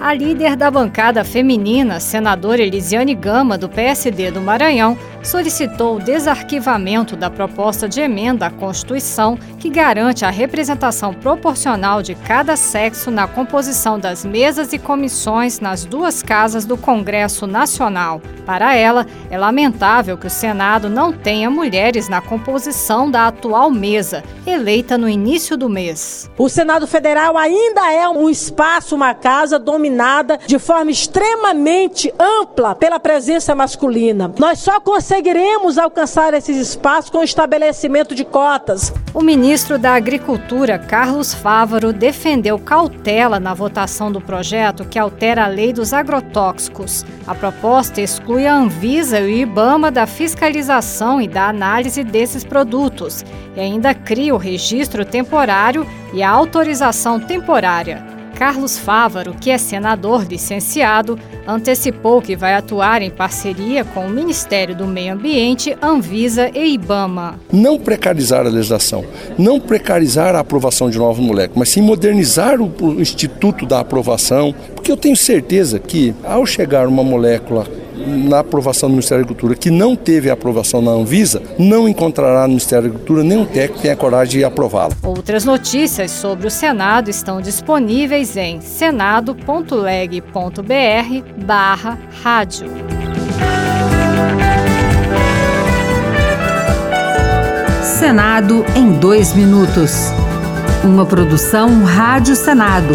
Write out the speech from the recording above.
A líder da bancada feminina, senadora Elisiane Gama, do PSD do Maranhão, solicitou o desarquivamento da proposta de emenda à Constituição que garante a representação proporcional de cada sexo na composição das mesas e comissões nas duas casas do Congresso Nacional. Para ela, é lamentável que o Senado não tenha mulheres na composição da atual mesa, eleita no início do mês. O Senado Federal ainda é um espaço, uma casa dominada de forma extremamente ampla pela presença masculina. Nós só conseguiremos alcançar esses espaços com o estabelecimento de cotas. O ministro da Agricultura, Carlos Fávaro, defendeu cautela na votação do projeto que altera a lei dos agrotóxicos. A proposta exclui a Anvisa e o IBAMA da fiscalização e da análise desses produtos e ainda cria o registro temporário e a autorização temporária. Carlos Fávaro, que é senador licenciado, antecipou que vai atuar em parceria com o Ministério do Meio Ambiente, Anvisa e IBAMA. Não precarizar a legislação, não precarizar a aprovação de novos moléculas, mas sim modernizar o, o Instituto da Aprovação, porque eu tenho certeza que ao chegar uma molécula na aprovação do Ministério da Agricultura que não teve a aprovação na Anvisa, não encontrará no Ministério da Agricultura nenhum técnico que tenha coragem de aprová-la. Outras notícias sobre o Senado estão disponíveis em senado.leg.br barra rádio. Senado em dois minutos. Uma produção Rádio Senado.